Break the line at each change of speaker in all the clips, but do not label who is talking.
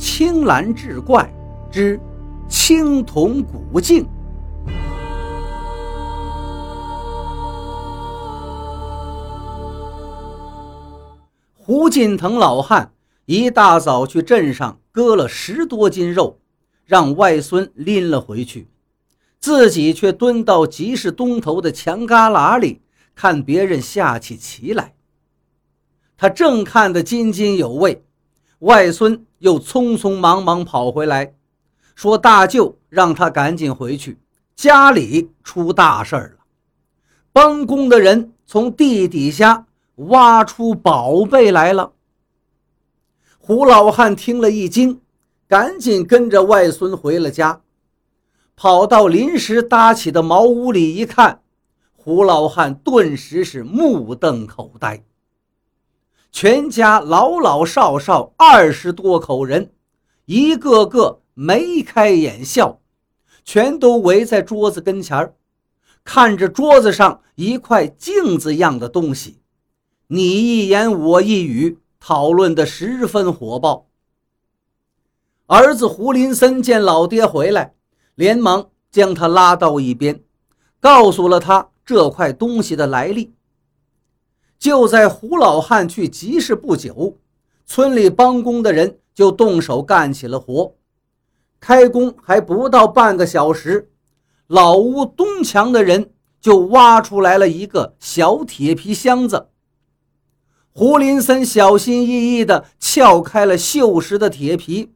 青蓝志怪之青铜古镜。胡进腾老汉一大早去镇上割了十多斤肉，让外孙拎了回去，自己却蹲到集市东头的墙旮旯里看别人下起棋来。他正看得津津有味，外孙又匆匆忙忙跑回来，说：“大舅让他赶紧回去，家里出大事了，帮工的人从地底下。”挖出宝贝来了。胡老汉听了一惊，赶紧跟着外孙回了家，跑到临时搭起的茅屋里一看，胡老汉顿时是目瞪口呆。全家老老少少二十多口人，一个个眉开眼笑，全都围在桌子跟前看着桌子上一块镜子样的东西。你一言我一语，讨论的十分火爆。儿子胡林森见老爹回来，连忙将他拉到一边，告诉了他这块东西的来历。就在胡老汉去集市不久，村里帮工的人就动手干起了活。开工还不到半个小时，老屋东墙的人就挖出来了一个小铁皮箱子。胡林森小心翼翼地撬开了锈蚀的铁皮，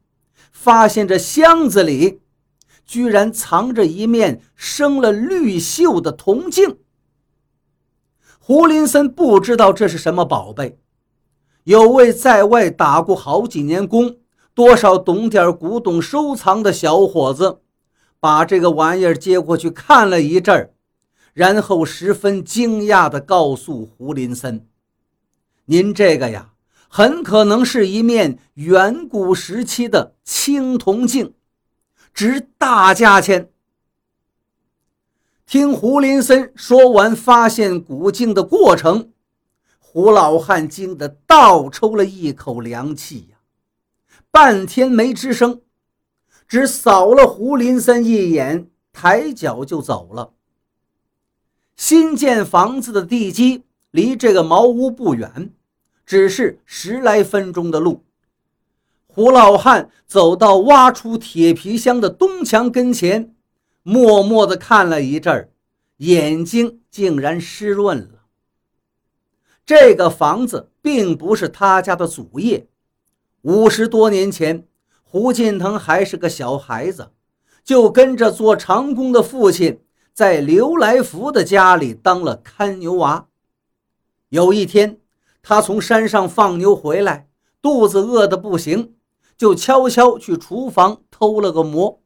发现这箱子里居然藏着一面生了绿锈的铜镜。胡林森不知道这是什么宝贝，有位在外打过好几年工、多少懂点古董收藏的小伙子，把这个玩意儿接过去看了一阵儿，然后十分惊讶地告诉胡林森。您这个呀，很可能是一面远古时期的青铜镜，值大价钱。听胡林森说完发现古镜的过程，胡老汉惊得倒抽了一口凉气呀，半天没吱声，只扫了胡林森一眼，抬脚就走了。新建房子的地基离这个茅屋不远。只是十来分钟的路，胡老汉走到挖出铁皮箱的东墙跟前，默默地看了一阵儿，眼睛竟然湿润了。这个房子并不是他家的祖业，五十多年前，胡进腾还是个小孩子，就跟着做长工的父亲，在刘来福的家里当了看牛娃。有一天。他从山上放牛回来，肚子饿得不行，就悄悄去厨房偷了个馍。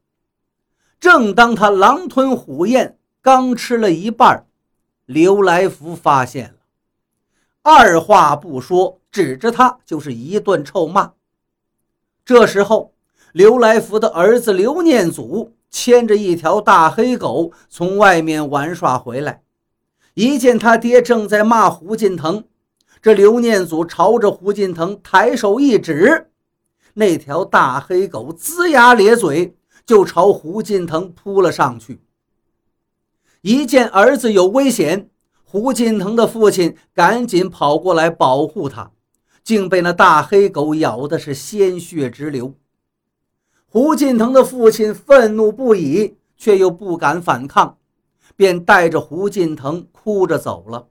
正当他狼吞虎咽，刚吃了一半，刘来福发现了，二话不说，指着他就是一顿臭骂。这时候，刘来福的儿子刘念祖牵着一条大黑狗从外面玩耍回来，一见他爹正在骂胡进腾。这刘念祖朝着胡进腾抬手一指，那条大黑狗龇牙咧嘴，就朝胡进腾扑了上去。一见儿子有危险，胡进腾的父亲赶紧跑过来保护他，竟被那大黑狗咬的是鲜血直流。胡进腾的父亲愤怒不已，却又不敢反抗，便带着胡进腾哭着走了。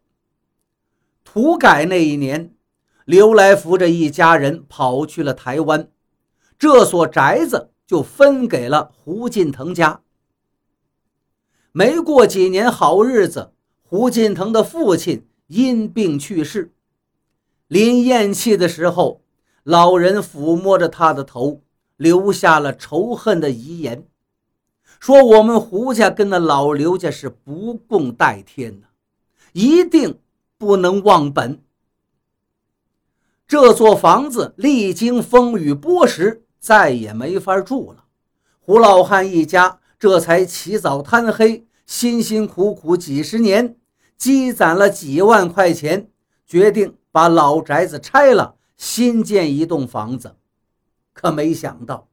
土改那一年，刘来福这一家人跑去了台湾，这所宅子就分给了胡进腾家。没过几年好日子，胡进腾的父亲因病去世。临咽气的时候，老人抚摸着他的头，留下了仇恨的遗言，说：“我们胡家跟那老刘家是不共戴天的，一定。”不能忘本。这座房子历经风雨剥蚀，再也没法住了。胡老汉一家这才起早贪黑，辛辛苦苦几十年，积攒了几万块钱，决定把老宅子拆了，新建一栋房子。可没想到，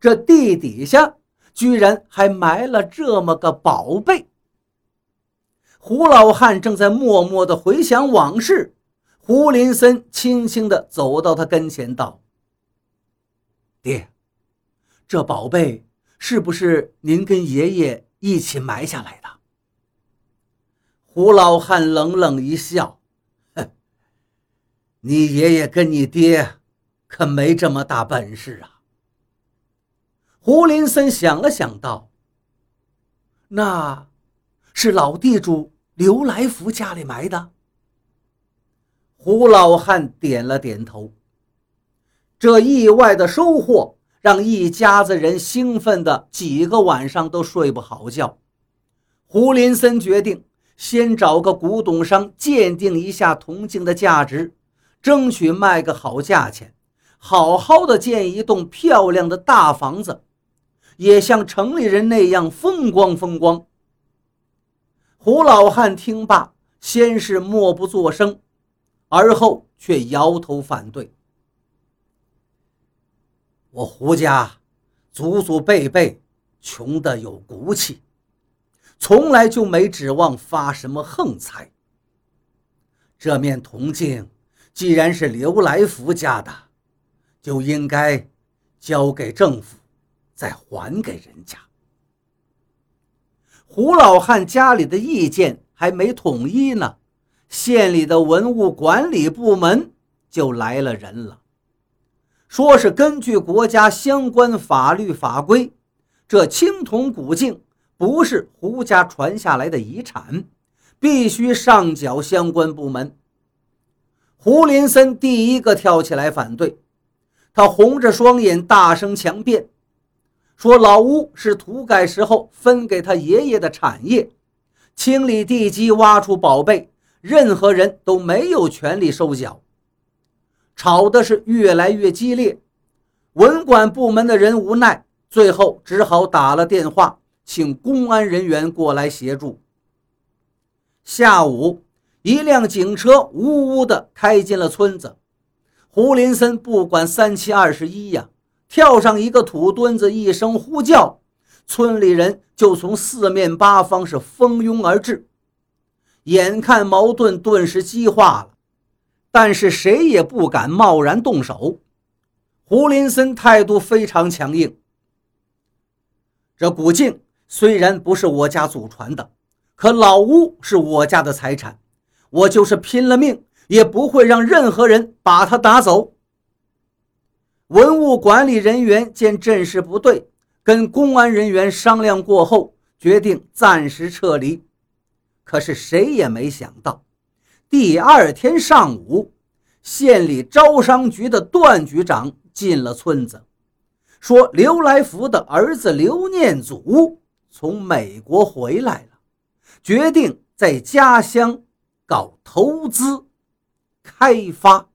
这地底下居然还埋了这么个宝贝。胡老汉正在默默地回想往事，胡林森轻轻地走到他跟前，道：“爹，这宝贝是不是您跟爷爷一起埋下来的？”胡老汉冷冷一笑：“哼，你爷爷跟你爹可没这么大本事啊。”胡林森想了想，道：“那……”是老地主刘来福家里埋的。胡老汉点了点头。这意外的收获让一家子人兴奋的几个晚上都睡不好觉。胡林森决定先找个古董商鉴定一下铜镜的价值，争取卖个好价钱，好好的建一栋漂亮的大房子，也像城里人那样风光风光。胡老汉听罢，先是默不作声，而后却摇头反对：“我胡家祖祖辈辈穷得有骨气，从来就没指望发什么横财。这面铜镜既然是刘来福家的，就应该交给政府，再还给人家。”胡老汉家里的意见还没统一呢，县里的文物管理部门就来了人了，说是根据国家相关法律法规，这青铜古镜不是胡家传下来的遗产，必须上缴相关部门。胡林森第一个跳起来反对，他红着双眼大声强辩。说老屋是土改时候分给他爷爷的产业，清理地基、挖出宝贝，任何人都没有权利收缴。吵的是越来越激烈，文管部门的人无奈，最后只好打了电话，请公安人员过来协助。下午，一辆警车呜呜地开进了村子，胡林森不管三七二十一呀。跳上一个土墩子，一声呼叫，村里人就从四面八方是蜂拥而至。眼看矛盾顿时激化了，但是谁也不敢贸然动手。胡林森态度非常强硬。这古镜虽然不是我家祖传的，可老屋是我家的财产，我就是拼了命也不会让任何人把它打走。文物管理人员见阵势不对，跟公安人员商量过后，决定暂时撤离。可是谁也没想到，第二天上午，县里招商局的段局长进了村子，说刘来福的儿子刘念祖从美国回来了，决定在家乡搞投资开发。